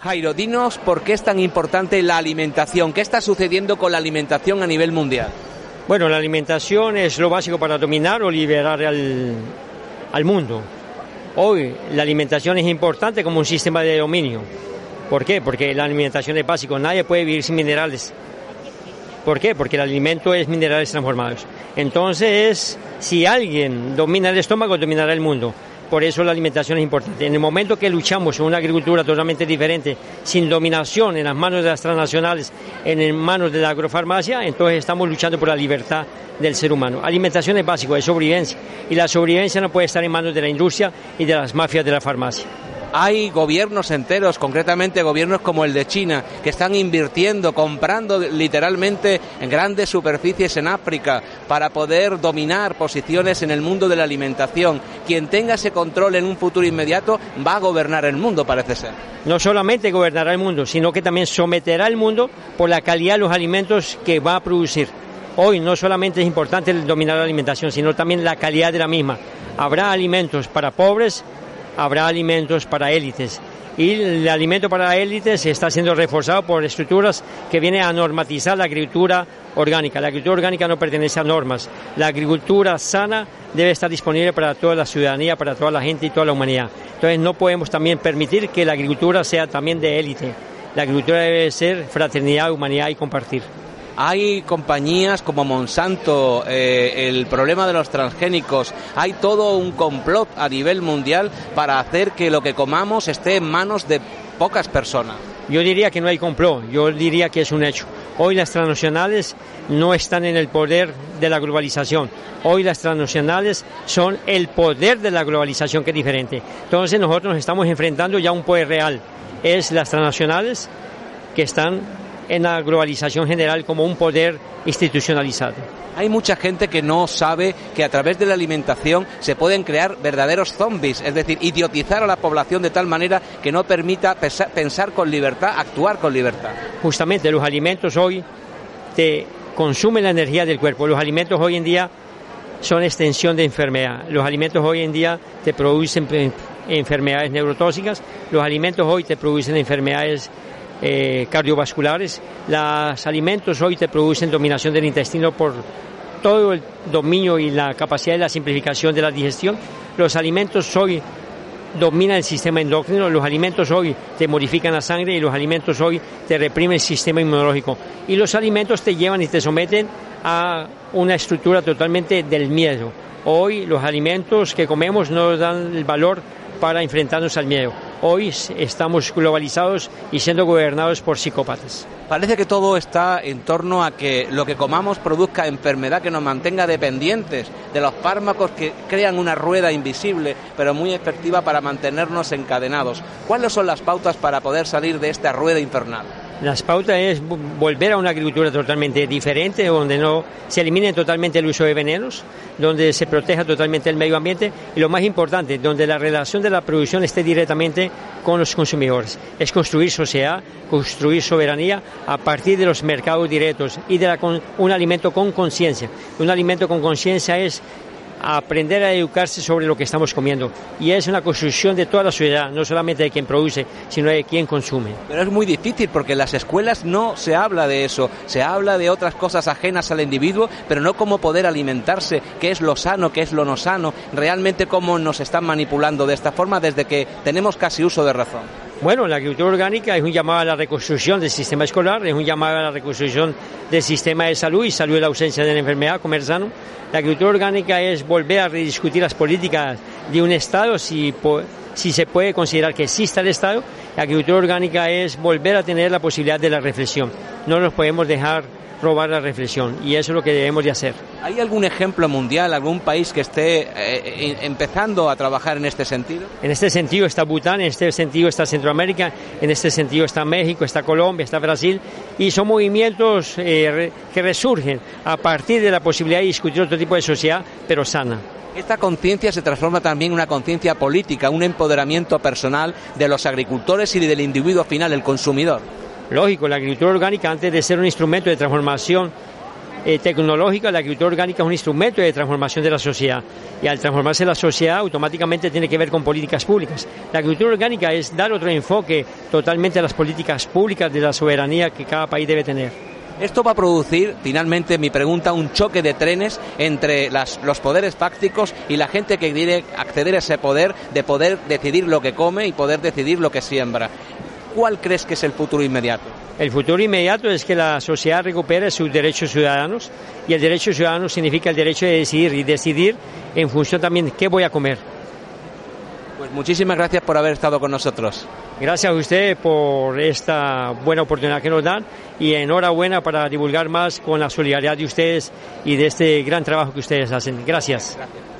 Jairo, dinos por qué es tan importante la alimentación. ¿Qué está sucediendo con la alimentación a nivel mundial? Bueno, la alimentación es lo básico para dominar o liberar al, al mundo. Hoy la alimentación es importante como un sistema de dominio. ¿Por qué? Porque la alimentación es básico. Nadie puede vivir sin minerales. ¿Por qué? Porque el alimento es minerales transformados. Entonces, si alguien domina el estómago, dominará el mundo. Por eso la alimentación es importante. En el momento que luchamos en una agricultura totalmente diferente, sin dominación en las manos de las transnacionales, en manos de la agrofarmacia, entonces estamos luchando por la libertad del ser humano. Alimentación es básico, es sobrevivencia. Y la sobrevivencia no puede estar en manos de la industria y de las mafias de la farmacia. Hay gobiernos enteros, concretamente gobiernos como el de China, que están invirtiendo, comprando literalmente en grandes superficies en África para poder dominar posiciones en el mundo de la alimentación. Quien tenga ese control en un futuro inmediato va a gobernar el mundo, parece ser. No solamente gobernará el mundo, sino que también someterá el mundo por la calidad de los alimentos que va a producir. Hoy no solamente es importante dominar la alimentación, sino también la calidad de la misma. Habrá alimentos para pobres, habrá alimentos para élites. Y el alimento para élites está siendo reforzado por estructuras que vienen a normatizar la agricultura orgánica. La agricultura orgánica no pertenece a normas. La agricultura sana debe estar disponible para toda la ciudadanía, para toda la gente y toda la humanidad. Entonces no podemos también permitir que la agricultura sea también de élite. La agricultura debe ser fraternidad, humanidad y compartir. Hay compañías como Monsanto, eh, el problema de los transgénicos, hay todo un complot a nivel mundial para hacer que lo que comamos esté en manos de pocas personas. Yo diría que no hay complot, yo diría que es un hecho. Hoy las transnacionales no están en el poder de la globalización. Hoy las transnacionales son el poder de la globalización que es diferente. Entonces nosotros nos estamos enfrentando ya a un poder real. Es las transnacionales que están en la globalización general como un poder institucionalizado. Hay mucha gente que no sabe que a través de la alimentación se pueden crear verdaderos zombies, es decir, idiotizar a la población de tal manera que no permita pensar con libertad, actuar con libertad. Justamente los alimentos hoy te consumen la energía del cuerpo. Los alimentos hoy en día son extensión de enfermedad. Los alimentos hoy en día te producen enfermedades neurotóxicas. Los alimentos hoy te producen enfermedades eh, cardiovasculares. Los alimentos hoy te producen dominación del intestino por todo el dominio y la capacidad de la simplificación de la digestión. Los alimentos hoy dominan el sistema endocrino, los alimentos hoy te modifican la sangre y los alimentos hoy te reprimen el sistema inmunológico. Y los alimentos te llevan y te someten a una estructura totalmente del miedo. Hoy los alimentos que comemos no dan el valor para enfrentarnos al miedo. Hoy estamos globalizados y siendo gobernados por psicópatas. Parece que todo está en torno a que lo que comamos produzca enfermedad que nos mantenga dependientes de los fármacos que crean una rueda invisible, pero muy efectiva para mantenernos encadenados. ¿Cuáles son las pautas para poder salir de esta rueda infernal? Las pautas es volver a una agricultura totalmente diferente, donde no se elimine totalmente el uso de venenos, donde se proteja totalmente el medio ambiente y lo más importante, donde la relación de la producción esté directamente con los consumidores. Es construir sociedad, construir soberanía a partir de los mercados directos y de un alimento con conciencia. Un alimento con conciencia es aprender a educarse sobre lo que estamos comiendo. Y es una construcción de toda la sociedad, no solamente de quien produce, sino de quien consume. Pero es muy difícil porque en las escuelas no se habla de eso, se habla de otras cosas ajenas al individuo, pero no cómo poder alimentarse, qué es lo sano, qué es lo no sano, realmente cómo nos están manipulando de esta forma desde que tenemos casi uso de razón. Bueno, la agricultura orgánica es un llamado a la reconstrucción del sistema escolar, es un llamado a la reconstrucción del sistema de salud y salud de la ausencia de la enfermedad, comer sano. La agricultura orgánica es volver a rediscutir las políticas de un Estado, si, si se puede considerar que exista el Estado. La agricultura orgánica es volver a tener la posibilidad de la reflexión. No nos podemos dejar robar la reflexión y eso es lo que debemos de hacer. ¿Hay algún ejemplo mundial, algún país que esté eh, empezando a trabajar en este sentido? En este sentido está Bután, en este sentido está Centroamérica, en este sentido está México, está Colombia, está Brasil y son movimientos eh, que resurgen a partir de la posibilidad de discutir otro tipo de sociedad, pero sana. Esta conciencia se transforma también en una conciencia política, un empoderamiento personal de los agricultores y del individuo final, el consumidor. Lógico, la agricultura orgánica antes de ser un instrumento de transformación eh, tecnológica, la agricultura orgánica es un instrumento de transformación de la sociedad. Y al transformarse la sociedad automáticamente tiene que ver con políticas públicas. La agricultura orgánica es dar otro enfoque totalmente a las políticas públicas de la soberanía que cada país debe tener. Esto va a producir, finalmente, mi pregunta, un choque de trenes entre los poderes fácticos y la gente que quiere acceder a ese poder de poder decidir lo que come y poder decidir lo que siembra. ¿Cuál crees que es el futuro inmediato? El futuro inmediato es que la sociedad recupere sus derechos ciudadanos y el derecho ciudadano significa el derecho de decidir y decidir en función también de qué voy a comer. Pues muchísimas gracias por haber estado con nosotros. Gracias a usted por esta buena oportunidad que nos dan y enhorabuena para divulgar más con la solidaridad de ustedes y de este gran trabajo que ustedes hacen. Gracias. gracias.